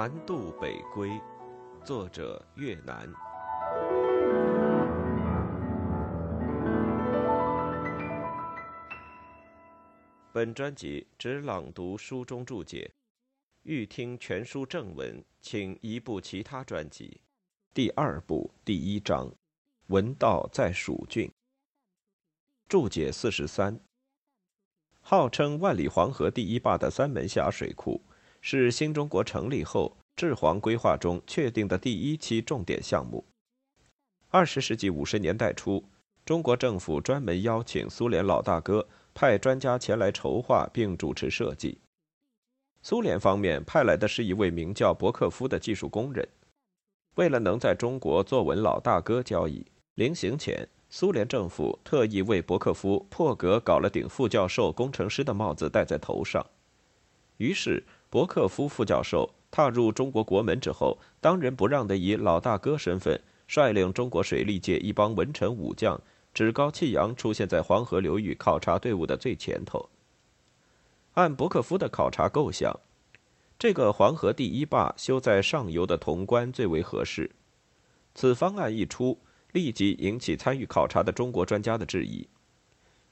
南渡北归，作者越南。本专辑只朗读书中注解，欲听全书正文，请移步其他专辑。第二部第一章，文道在蜀郡。注解四十三。号称万里黄河第一坝的三门峡水库，是新中国成立后治黄规划中确定的第一期重点项目。二十世纪五十年代初，中国政府专门邀请苏联老大哥派专家前来筹划并主持设计。苏联方面派来的是一位名叫伯克夫的技术工人。为了能在中国坐稳老大哥交椅，临行前。苏联政府特意为伯克夫破格搞了顶副教授、工程师的帽子戴在头上。于是，伯克夫副教授踏入中国国门之后，当仁不让地以老大哥身份，率领中国水利界一帮文臣武将，趾高气扬出现在黄河流域考察队伍的最前头。按伯克夫的考察构想，这个黄河第一坝修在上游的潼关最为合适。此方案一出。立即引起参与考察的中国专家的质疑。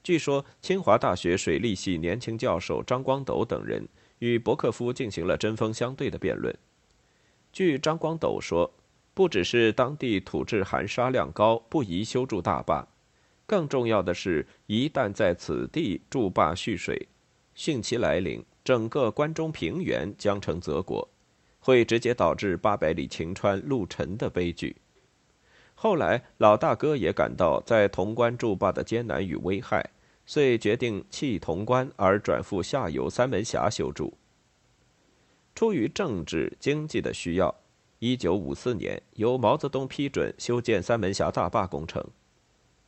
据说，清华大学水利系年轻教授张光斗等人与伯克夫进行了针锋相对的辩论。据张光斗说，不只是当地土质含沙量高，不宜修筑大坝，更重要的是，一旦在此地筑坝蓄水，汛期来临，整个关中平原将成泽国，会直接导致八百里秦川陆沉的悲剧。后来，老大哥也感到在潼关筑坝的艰难与危害，遂决定弃潼关而转赴下游三门峡修筑。出于政治经济的需要，一九五四年由毛泽东批准修建三门峡大坝工程。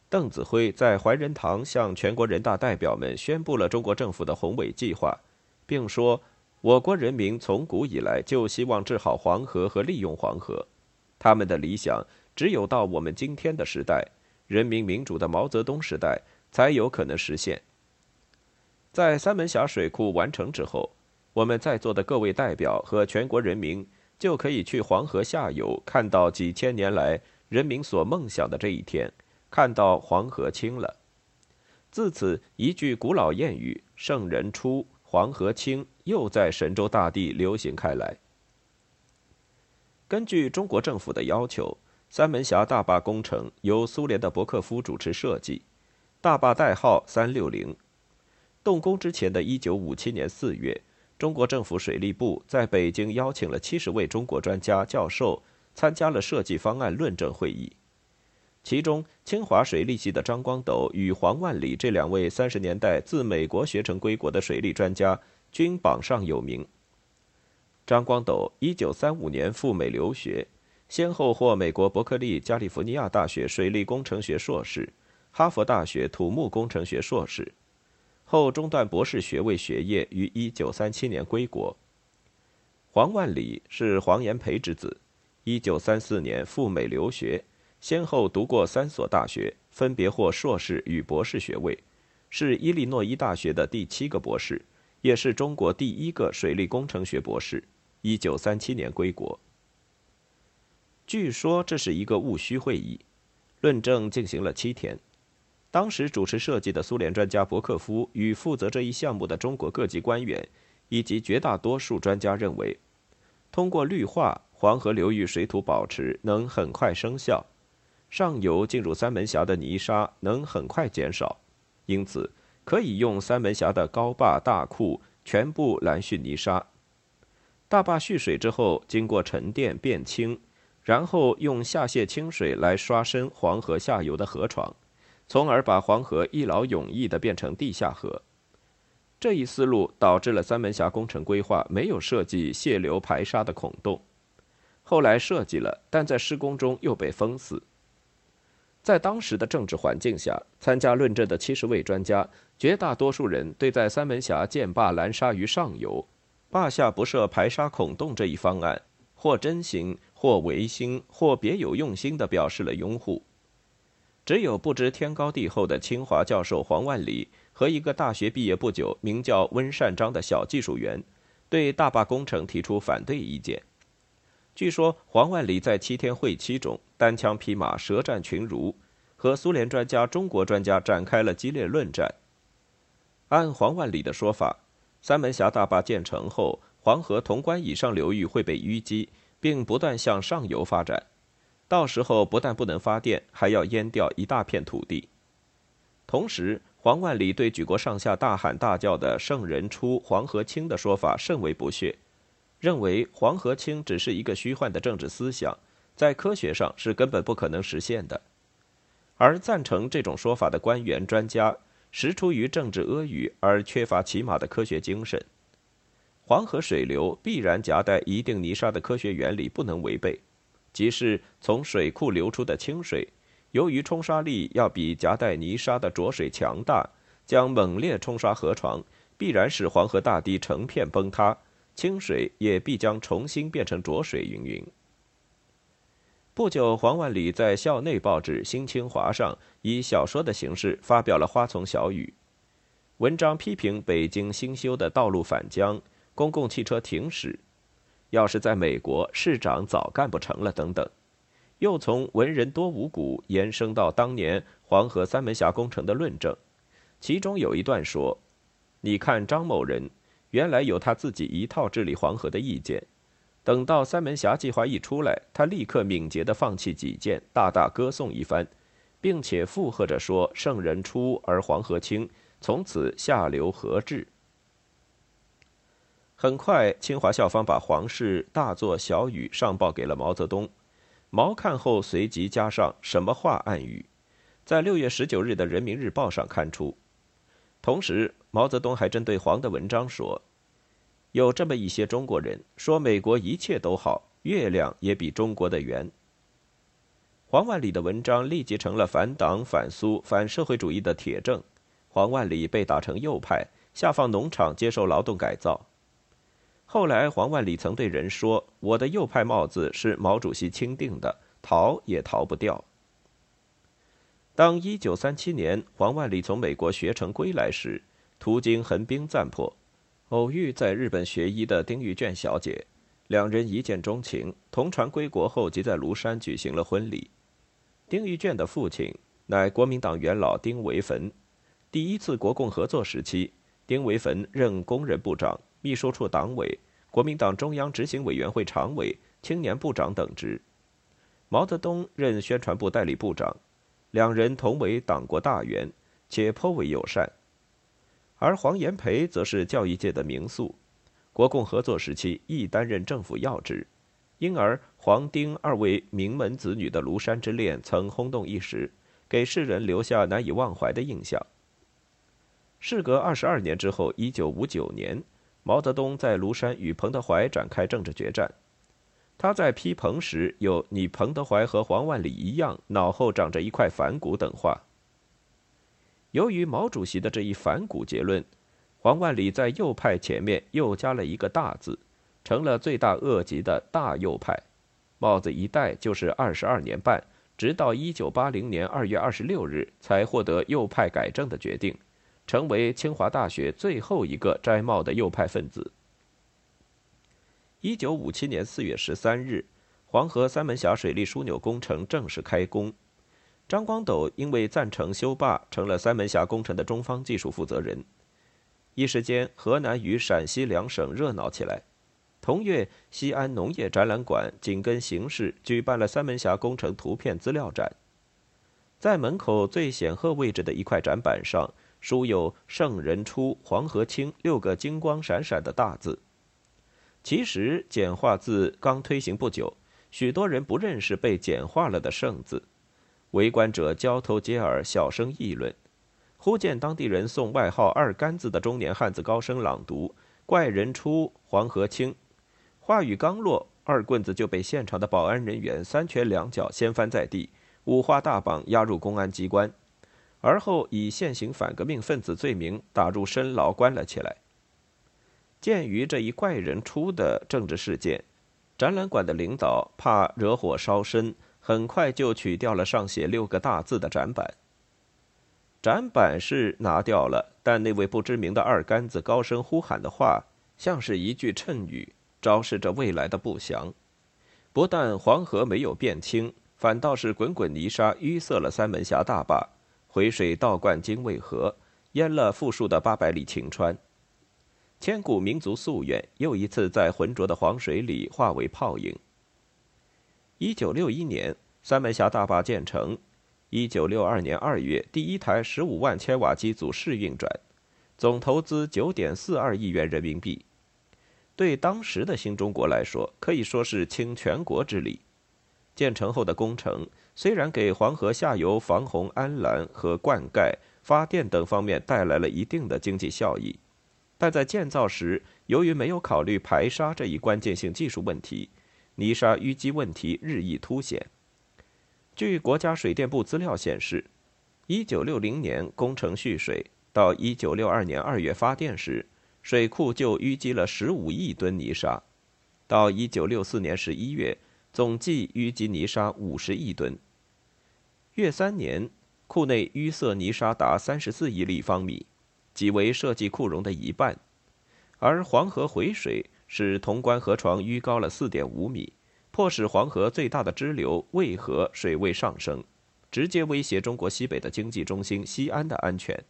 邓子恢在怀仁堂向全国人大代表们宣布了中国政府的宏伟计划，并说：“我国人民从古以来就希望治好黄河和利用黄河，他们的理想。”只有到我们今天的时代，人民民主的毛泽东时代，才有可能实现。在三门峡水库完成之后，我们在座的各位代表和全国人民就可以去黄河下游，看到几千年来人民所梦想的这一天，看到黄河清了。自此，一句古老谚语“圣人出，黄河清”又在神州大地流行开来。根据中国政府的要求。三门峡大坝工程由苏联的伯克夫主持设计，大坝代号三六零。动工之前的一九五七年四月，中国政府水利部在北京邀请了七十位中国专家教授参加了设计方案论证会议，其中清华水利系的张光斗与黄万里这两位三十年代自美国学成归国的水利专家均榜上有名。张光斗一九三五年赴美留学。先后获美国伯克利加利福尼亚大学水利工程学硕士、哈佛大学土木工程学硕士，后中断博士学位学业，于1937年归国。黄万里是黄炎培之子，1934年赴美留学，先后读过三所大学，分别获硕士与博士学位，是伊利诺伊大学的第七个博士，也是中国第一个水利工程学博士。1937年归国。据说这是一个务虚会议，论证进行了七天。当时主持设计的苏联专家伯克夫与负责这一项目的中国各级官员，以及绝大多数专家认为，通过绿化，黄河流域水土保持能很快生效，上游进入三门峡的泥沙能很快减少，因此可以用三门峡的高坝大库全部拦蓄泥沙。大坝蓄水之后，经过沉淀变清。然后用下泄清水来刷深黄河下游的河床，从而把黄河一劳永逸地变成地下河。这一思路导致了三门峡工程规划没有设计泄流排沙的孔洞，后来设计了，但在施工中又被封死。在当时的政治环境下，参加论证的七十位专家，绝大多数人对在三门峡建坝拦沙于上游，坝下不设排沙孔洞这一方案，或真行。或违心，或别有用心地表示了拥护。只有不知天高地厚的清华教授黄万里和一个大学毕业不久、名叫温善章的小技术员，对大坝工程提出反对意见。据说黄万里在七天会期中单枪匹马、舌战群儒，和苏联专家、中国专家展开了激烈论战。按黄万里的说法，三门峡大坝建成后，黄河潼关以上流域会被淤积，并不断向上游发展，到时候不但不能发电，还要淹掉一大片土地。同时，黄万里对举国上下大喊大叫的“圣人出，黄河清”的说法甚为不屑，认为黄河清只是一个虚幻的政治思想，在科学上是根本不可能实现的。而赞成这种说法的官员专家，实出于政治阿谀而缺乏起码的科学精神。黄河水流必然夹带一定泥沙的科学原理不能违背，即是从水库流出的清水。由于冲刷力要比夹带泥沙的浊水强大，将猛烈冲刷河床，必然使黄河大堤成片崩塌，清水也必将重新变成浊水。云云。不久，黄万里在校内报纸《新清华》上以小说的形式发表了《花丛小语》，文章批评北京新修的道路反江、公共汽车停驶，要是在美国，市长早干不成了等等。又从文人多无骨延伸到当年黄河三门峡工程的论证，其中有一段说：“你看张某人，原来有他自己一套治理黄河的意见，等到三门峡计划一出来，他立刻敏捷地放弃己见，大大歌颂一番，并且附和着说‘圣人出而黄河清’，从此下流何治？”很快，清华校方把黄氏大作小语上报给了毛泽东。毛看后，随即加上什么话暗语，在六月十九日的《人民日报》上刊出。同时，毛泽东还针对黄的文章说：“有这么一些中国人说，美国一切都好，月亮也比中国的圆。”黄万里的文章立即成了反党、反苏、反社会主义的铁证。黄万里被打成右派，下放农场接受劳动改造。后来，黄万里曾对人说：“我的右派帽子是毛主席钦定的，逃也逃不掉。”当1937年黄万里从美国学成归来时，途经横滨赞破，偶遇在日本学医的丁玉娟小姐，两人一见钟情，同船归国后即在庐山举行了婚礼。丁玉娟的父亲乃国民党元老丁惟汾，第一次国共合作时期，丁惟汾任工人部长。秘书处党委、国民党中央执行委员会常委、青年部长等职，毛泽东任宣传部代理部长，两人同为党国大员，且颇为友善。而黄炎培则是教育界的名宿，国共合作时期亦担任政府要职，因而黄丁二位名门子女的庐山之恋曾轰动一时，给世人留下难以忘怀的印象。事隔二十二年之后，一九五九年。毛泽东在庐山与彭德怀展开政治决战，他在批彭时有“你彭德怀和黄万里一样，脑后长着一块反骨”等话。由于毛主席的这一反骨结论，黄万里在右派前面又加了一个大字，成了罪大恶极的大右派，帽子一戴就是二十二年半，直到一九八零年二月二十六日才获得右派改正的决定。成为清华大学最后一个摘帽的右派分子。一九五七年四月十三日，黄河三门峡水利枢纽工程正式开工。张光斗因为赞成修坝，成了三门峡工程的中方技术负责人。一时间，河南与陕西两省热闹起来。同月，西安农业展览馆紧跟形势，举办了三门峡工程图片资料展。在门口最显赫位置的一块展板上。书有“圣人出，黄河清”六个金光闪闪的大字。其实简化字刚推行不久，许多人不认识被简化了的“圣”字，围观者交头接耳，小声议论。忽见当地人送外号“二杆子”的中年汉子高声朗读：“怪人出，黄河清。”话语刚落，二棍子就被现场的保安人员三拳两脚掀翻在地，五花大绑押入公安机关。而后以现行反革命分子罪名打入深牢，关了起来。鉴于这一怪人出的政治事件，展览馆的领导怕惹火烧身，很快就取掉了上写六个大字的展板。展板是拿掉了，但那位不知名的二杆子高声呼喊的话，像是一句谶语，昭示着未来的不祥。不但黄河没有变清，反倒是滚滚泥沙淤塞了三门峡大坝，回水倒灌精卫河，淹了富庶的八百里秦川。千古民族夙愿又一次在浑浊的黄水里化为泡影。一九六一年，三门峡大坝建成；一九六二年二月，第一台十五万千瓦机组试运转，总投资九点四二亿元人民币。对当时的新中国来说，可以说是倾全国之力。建成后的工程虽然给黄河下游防洪、安澜和灌溉、发电等方面带来了一定的经济效益，但在建造时，由于没有考虑排沙这一关键性技术问题，泥沙淤积问题日益凸显。据国家水电部资料显示，1960年工程蓄水，到1962年2月发电时。水库就淤积了十五亿吨泥沙，到一九六四年十一月，总计淤积泥沙五十亿吨。月三年，库内淤塞泥沙达三十四亿立方米，即为设计库容的一半。而黄河回水使潼关河床淤高了四点五米，迫使黄河最大的支流渭河水位上升，直接威胁中国西北的经济中心西安的安全。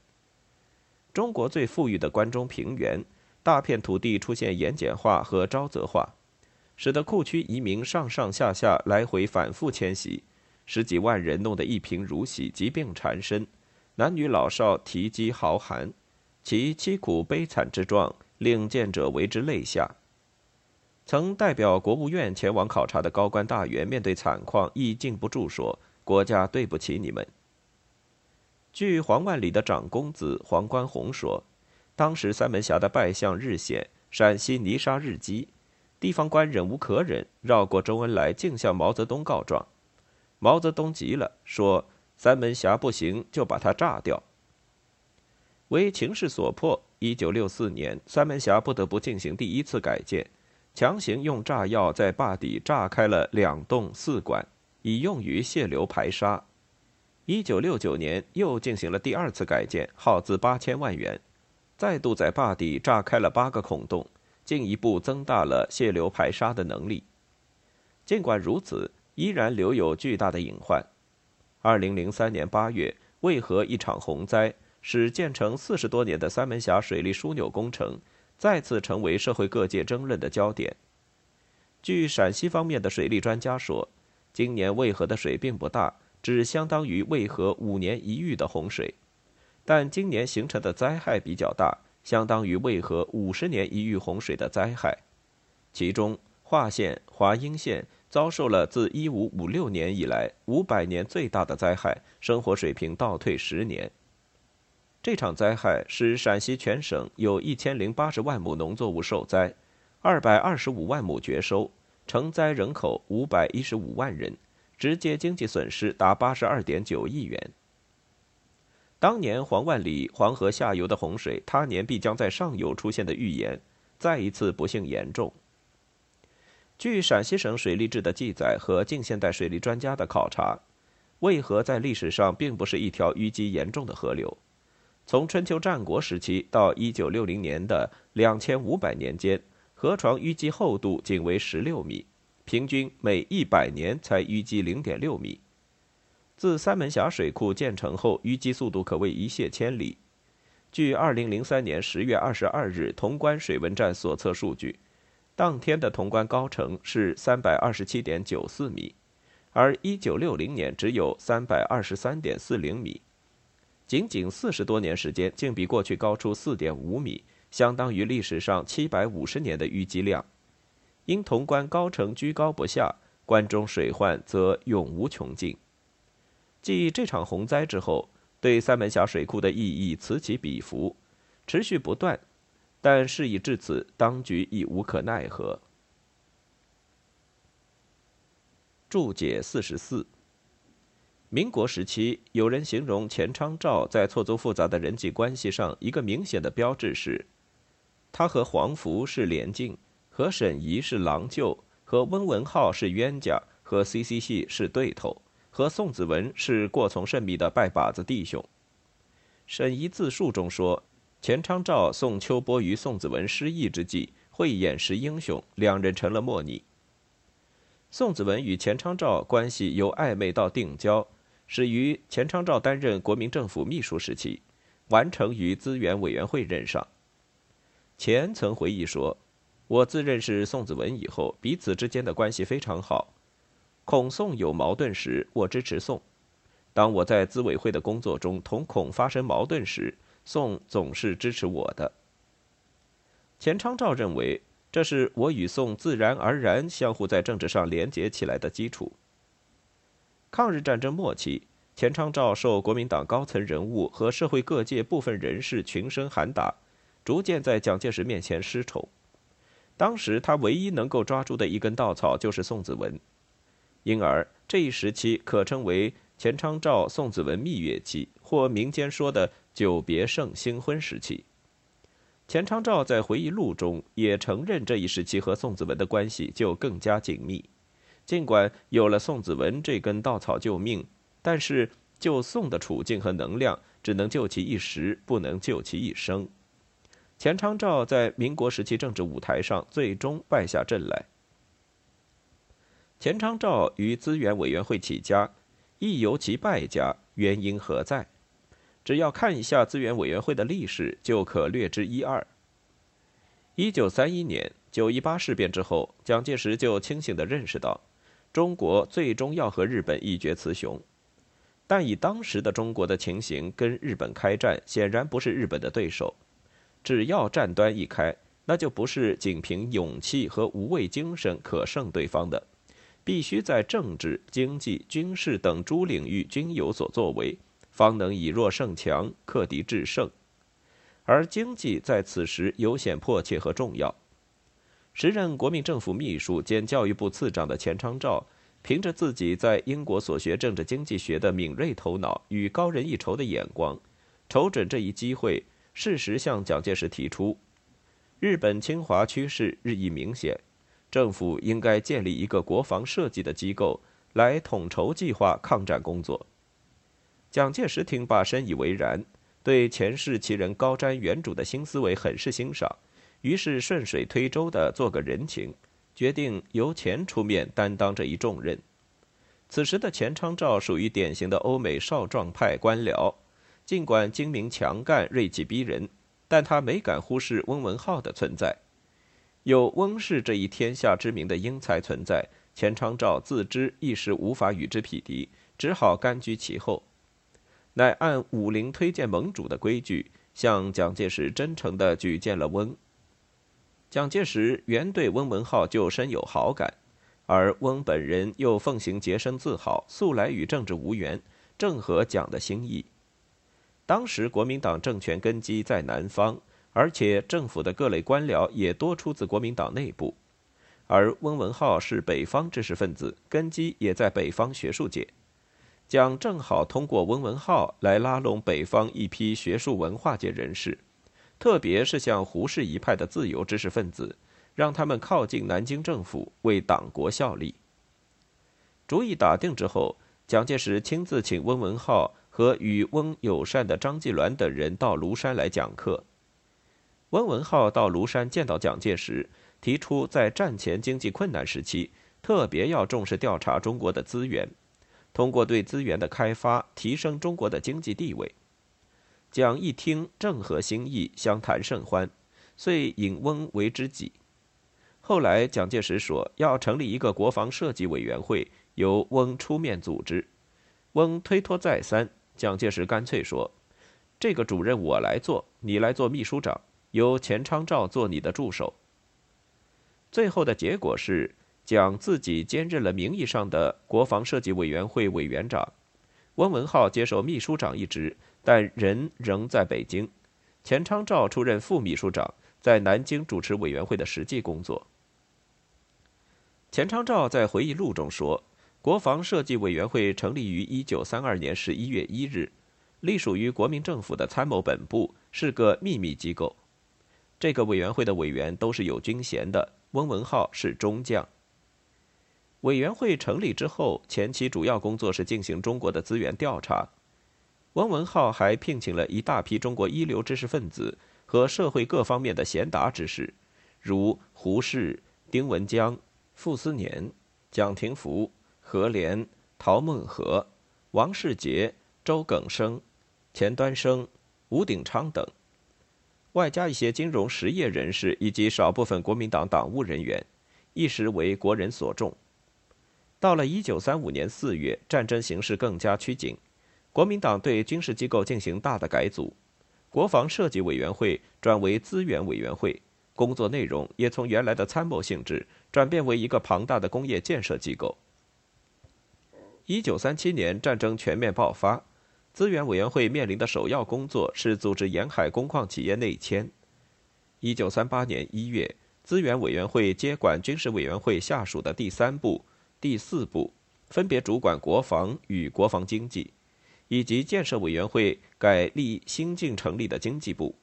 中国最富裕的关中平原，大片土地出现盐碱化和沼泽化，使得库区移民上上下下来回反复迁徙，十几万人弄得一贫如洗，疾病缠身，男女老少啼饥嚎寒，其凄苦悲惨之状，令见者为之泪下。曾代表国务院前往考察的高官大员，面对惨况亦禁不住说：“国家对不起你们。”据黄万里的长公子黄观宏说，当时三门峡的败象日显，陕西泥沙日积，地方官忍无可忍，绕过周恩来，径向毛泽东告状。毛泽东急了，说：“三门峡不行，就把它炸掉。”为情势所迫，一九六四年，三门峡不得不进行第一次改建，强行用炸药在坝底炸开了两洞四管，以用于泄流排沙。一九六九年，又进行了第二次改建，耗资八千万元，再度在坝底炸开了八个孔洞，进一步增大了泄流排沙的能力。尽管如此，依然留有巨大的隐患。二零零三年八月，渭河一场洪灾，使建成四十多年的三门峡水利枢纽工程再次成为社会各界争论的焦点。据陕西方面的水利专家说，今年渭河的水并不大。只相当于渭河五年一遇的洪水，但今年形成的灾害比较大，相当于渭河五十年一遇洪水的灾害。其中，华县、华阴县遭受了自一五五六年以来五百年最大的灾害，生活水平倒退十年。这场灾害使陕西全省有一千零八十万亩农作物受灾，二百二十五万亩绝收，承灾人口五百一十五万人。直接经济损失达八十二点九亿元。当年黄万里黄河下游的洪水，他年必将在上游出现的预言，再一次不幸严重。据陕西省水利志的记载和近现代水利专家的考察，渭河在历史上并不是一条淤积严重的河流。从春秋战国时期到一九六零年的两千五百年间，河床淤积厚度仅为十六米。平均每一百年才淤积零点六米。自三门峡水库建成后，淤积速度可谓一泻千里。据二零零三年十月二十二日潼关水文站所测数据，当天的潼关高程是三百二十七点九四米，而一九六零年只有三百二十三点四零米，仅仅四十多年时间，竟比过去高出四点五米，相当于历史上七百五十年的淤积量。因潼关高程居高不下，关中水患则永无穷尽。继这场洪灾之后，对三门峡水库的意义此起彼伏，持续不断。但事已至此，当局已无可奈何。注解四十四：民国时期，有人形容钱昌照在错综复杂的人际关系上，一个明显的标志是，他和黄福是连襟。和沈怡是郎舅，和温文浩是冤家，和 C.C. 系是对头，和宋子文是过从甚密的拜把子弟兄。沈怡自述中说，钱昌照宋秋波于宋子文失意之际，慧眼识英雄，两人成了莫逆。宋子文与钱昌照关系由暧昧到定交，始于钱昌照担任国民政府秘书时期，完成于资源委员会任上。钱曾回忆说：“我自认识宋子文以后，彼此之间的关系非常好。孔宋有矛盾时，我支持宋；当我在资委会的工作中同孔发生矛盾时，宋总是支持我的。”钱昌照认为，这是我与宋自然而然相互在政治上连结起来的基础。抗日战争末期，钱昌照受国民党高层人物和社会各界部分人士群声喊打。逐渐在蒋介石面前失宠。当时他唯一能够抓住的一根稻草就是宋子文，因而这一时期可称为钱昌照、宋子文蜜月期，或民间说的“久别胜新婚”时期。钱昌照在回忆录中也承认，这一时期和宋子文的关系就更加紧密。尽管有了宋子文这根稻草救命，但是救宋的处境和能量只能救其一时，不能救其一生。钱昌照在民国时期政治舞台上最终败下阵来。钱昌照于资源委员会起家，亦由其败家，原因何在？只要看一下资源委员会的历史，就可略知一二。一九三一年九一八事变之后，蒋介石就清醒地认识到，中国最终要和日本一决雌雄。但以当时的中国的情形，跟日本开战显然不是日本的对手。只要战端一开，那就不是仅凭勇气和无畏精神可胜对方的，必须在政治、经济、军事等诸领域均有所作为，方能以弱胜强，克敌制胜。而经济在此时尤显迫切和重要。时任国民政府秘书兼教育部次长的钱昌照，凭着自己在英国所学政治经济学的敏锐头脑与高人一筹的眼光，瞅准这一机会。适时向蒋介石提出，日本侵华趋势日益明显，政府应该建立一个国防设计的机构来统筹计划抗战工作。蒋介石听罢深以为然，对前世其人高瞻远瞩的新思维很是欣赏，于是顺水推舟的做个人情，决定由钱出面担当这一重任。此时的钱昌照属于典型的欧美少壮派官僚。尽管精明强干、锐气逼人，但他没敢忽视翁文浩的存在。有翁氏这一天下知名的英才存在，钱昌照自知一时无法与之匹敌，只好甘居其后，乃按武林推荐盟主的规矩，向蒋介石真诚地举荐了翁。蒋介石原对翁文浩就深有好感，而翁本人又奉行洁身自好，素来与政治无缘，正合蒋的心意。当时国民党政权根基在南方，而且政府的各类官僚也多出自国民党内部，而翁文浩是北方知识分子，根基也在北方学术界。将正好通过翁文浩来拉拢北方一批学术文化界人士，特别是像胡适一派的自由知识分子，让他们靠近南京政府，为党国效力。主意打定之后，蒋介石亲自请翁文浩。和与翁友善的张继鸾等人到庐山来讲课。翁文浩到庐山见到蒋介石，提出在战前经济困难时期，特别要重视调查中国的资源，通过对资源的开发，提升中国的经济地位。蒋一听，正合心意，相谈甚欢，遂引翁为知己。后来蒋介石说要成立一个国防设计委员会，由翁出面组织。翁推脱再三。蒋介石干脆说：“这个主任我来做，你来做秘书长，由钱昌照做你的助手。”最后的结果是，蒋自己兼任了名义上的国防设计委员会委员长，翁文浩接受秘书长一职，但人仍在北京。钱昌照出任副秘书长，在南京主持委员会的实际工作。钱昌照在回忆录中说。国防设计委员会成立于一九三二年十一月一日，隶属于国民政府的参谋本部，是个秘密机构。这个委员会的委员都是有军衔的，翁文浩是中将。委员会成立之后，前期主要工作是进行中国的资源调查。汪文浩还聘请了一大批中国一流知识分子和社会各方面的贤达之士，如胡适、丁文江、傅斯年。蒋廷福、何廉、陶孟和、王世杰、周耿生、钱端升、吴鼎昌等，外加一些金融实业人士以及少部分国民党党务人员，一时为国人所重。到了一九三五年四月，战争形势更加趋紧，国民党对军事机构进行大的改组，国防设计委员会转为资源委员会。工作内容也从原来的参谋性质转变为一个庞大的工业建设机构。一九三七年战争全面爆发，资源委员会面临的首要工作是组织沿海工矿企业内迁。一九三八年一月，资源委员会接管军事委员会下属的第三部、第四部，分别主管国防与国防经济，以及建设委员会改立新近成立的经济部。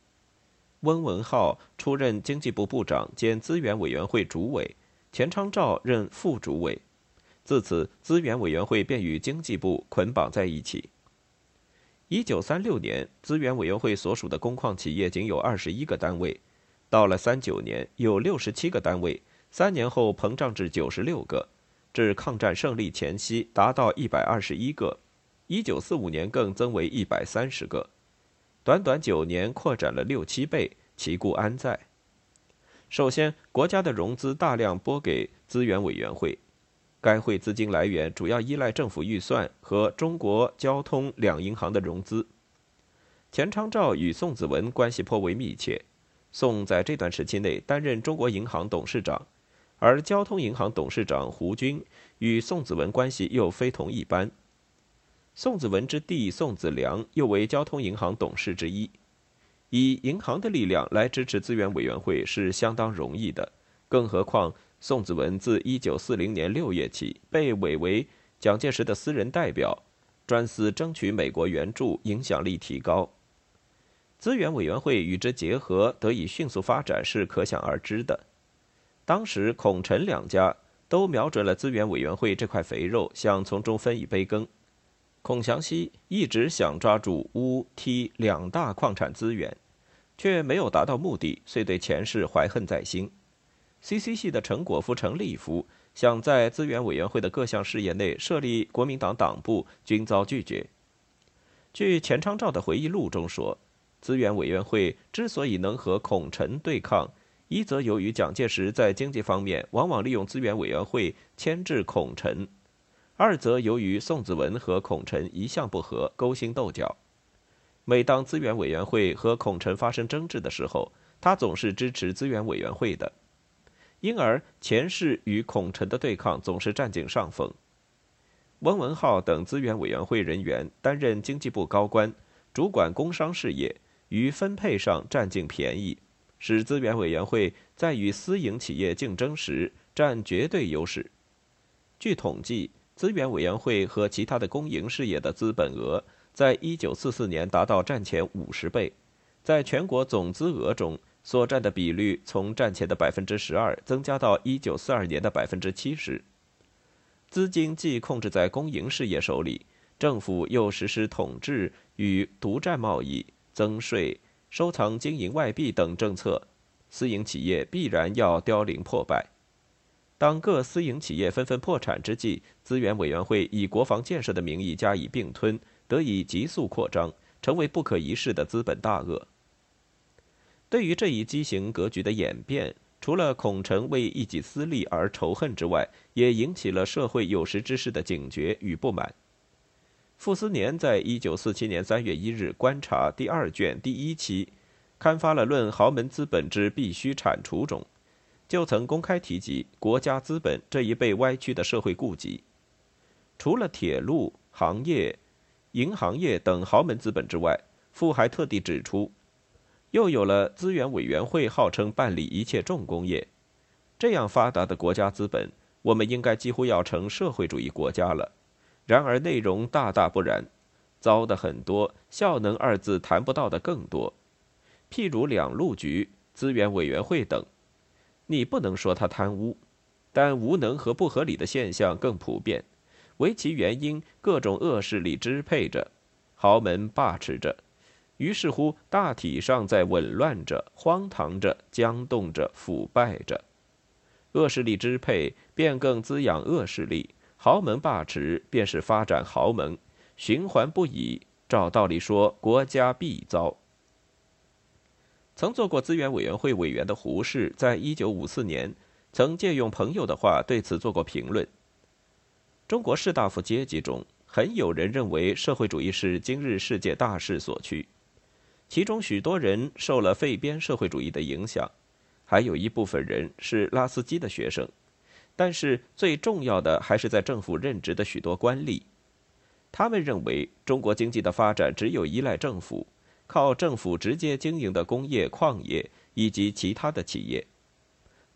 温文浩出任经济部部长兼资源委员会主委，钱昌照任副主委。自此，资源委员会便与经济部捆绑在一起。一九三六年，资源委员会所属的工矿企业仅有二十一个单位，到了三九年有六十七个单位，三年后膨胀至九十六个，至抗战胜利前夕达到一百二十一个，一九四五年更增为一百三十个。短短九年，扩展了六七倍，其故安在？首先，国家的融资大量拨给资源委员会，该会资金来源主要依赖政府预算和中国交通两银行的融资。钱昌照与宋子文关系颇为密切，宋在这段时期内担任中国银行董事长，而交通银行董事长胡军与宋子文关系又非同一般。宋子文之弟宋子良又为交通银行董事之一，以银行的力量来支持资源委员会是相当容易的。更何况宋子文自一九四零年六月起被委为蒋介石的私人代表，专司争取美国援助，影响力提高。资源委员会与之结合得以迅速发展是可想而知的。当时孔陈两家都瞄准了资源委员会这块肥肉，想从中分一杯羹。孔祥熙一直想抓住乌、梯两大矿产资源，却没有达到目的，遂对前世怀恨在心。CC 系的陈果夫、陈立夫想在资源委员会的各项事业内设立国民党党部，均遭拒绝。据钱昌照的回忆录中说，资源委员会之所以能和孔陈对抗，一则由于蒋介石在经济方面往往利用资源委员会牵制孔陈。二则由于宋子文和孔陈一向不和，勾心斗角。每当资源委员会和孔陈发生争执的时候，他总是支持资源委员会的，因而钱氏与孔陈的对抗总是占尽上风。温文浩等资源委员会人员担任经济部高官，主管工商事业，于分配上占尽便宜，使资源委员会在与私营企业竞争时占绝对优势。据统计。资源委员会和其他的公营事业的资本额，在一九四四年达到战前五十倍，在全国总资额中所占的比率从战前的百分之十二增加到一九四二年的百分之七十。资金既控制在公营事业手里，政府又实施统治与独占贸易、增税、收藏金银外币等政策，私营企业必然要凋零破败。当各私营企业纷纷破产之际，资源委员会以国防建设的名义加以并吞，得以急速扩张，成为不可一世的资本大鳄。对于这一畸形格局的演变，除了孔成为一己私利而仇恨之外，也引起了社会有识之士的警觉与不满。傅斯年在一九四七年三月一日《观察》第二卷第一期刊发了《论豪门资本之必须铲除》中。就曾公开提及国家资本这一被歪曲的社会痼疾。除了铁路行业、银行业等豪门资本之外，傅还特地指出，又有了资源委员会号称办理一切重工业，这样发达的国家资本，我们应该几乎要成社会主义国家了。然而内容大大不然，糟的很多，效能二字谈不到的更多。譬如两路局、资源委员会等。你不能说他贪污，但无能和不合理的现象更普遍，为其原因，各种恶势力支配着，豪门霸持着，于是乎大体上在紊乱着、荒唐着、僵冻着、腐败着。恶势力支配便更滋养恶势力，豪门霸持便是发展豪门，循环不已。照道理说，国家必遭。曾做过资源委员会委员的胡适，在一九五四年曾借用朋友的话对此做过评论：中国士大夫阶级中，很有人认为社会主义是今日世界大势所趋，其中许多人受了废边社会主义的影响，还有一部分人是拉斯基的学生，但是最重要的还是在政府任职的许多官吏。他们认为中国经济的发展只有依赖政府。靠政府直接经营的工业、矿业以及其他的企业，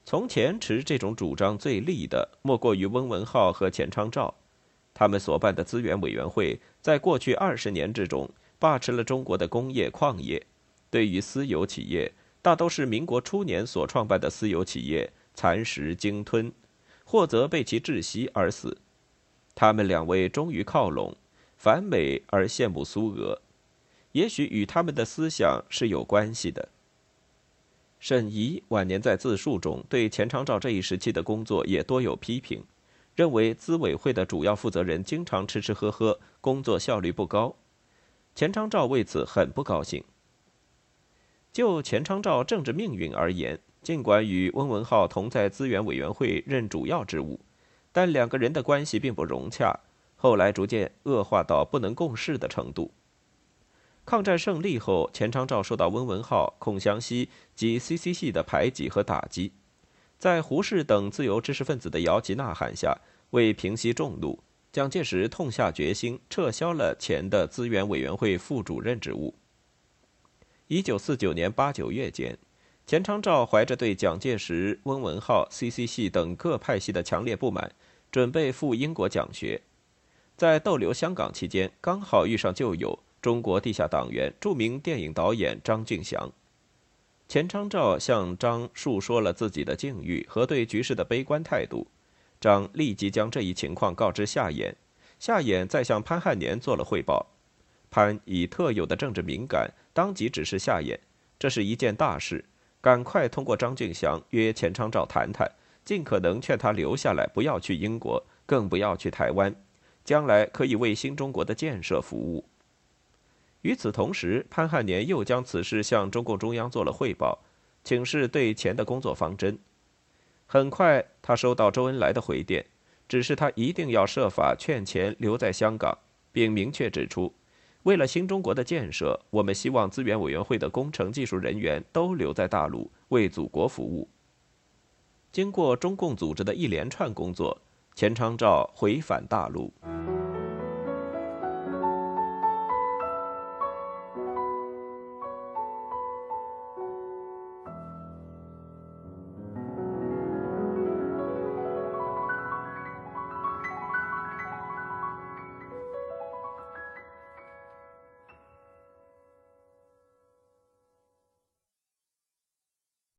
从前持这种主张最利的莫过于温文浩和钱昌照，他们所办的资源委员会在过去二十年之中把持了中国的工业、矿业。对于私有企业，大都是民国初年所创办的私有企业，蚕食鲸吞，或则被其窒息而死。他们两位终于靠拢，反美而羡慕苏俄。也许与他们的思想是有关系的。沈怡晚年在自述中对钱昌照这一时期的工作也多有批评，认为资委会的主要负责人经常吃吃喝喝，工作效率不高。钱昌照为此很不高兴。就钱昌照政治命运而言，尽管与温文浩同在资源委员会任主要职务，但两个人的关系并不融洽，后来逐渐恶化到不能共事的程度。抗战胜利后，钱昌照受到温文浩、孔祥熙及 CC 系的排挤和打击，在胡适等自由知识分子的摇旗呐喊下，为平息众怒，蒋介石痛下决心，撤销了钱的资源委员会副主任职务。一九四九年八九月间，钱昌照怀着对蒋介石、温文浩、CC 系等各派系的强烈不满，准备赴英国讲学，在逗留香港期间，刚好遇上旧友。中国地下党员、著名电影导演张俊祥，钱昌照向张述说了自己的境遇和对局势的悲观态度。张立即将这一情况告知夏衍，夏衍再向潘汉年做了汇报。潘以特有的政治敏感，当即指示夏衍，这是一件大事，赶快通过张俊祥约钱昌照谈谈，尽可能劝他留下来，不要去英国，更不要去台湾，将来可以为新中国的建设服务。与此同时，潘汉年又将此事向中共中央做了汇报，请示对钱的工作方针。很快，他收到周恩来的回电，指示他一定要设法劝钱留在香港，并明确指出，为了新中国的建设，我们希望资源委员会的工程技术人员都留在大陆为祖国服务。经过中共组织的一连串工作，钱昌照回返大陆。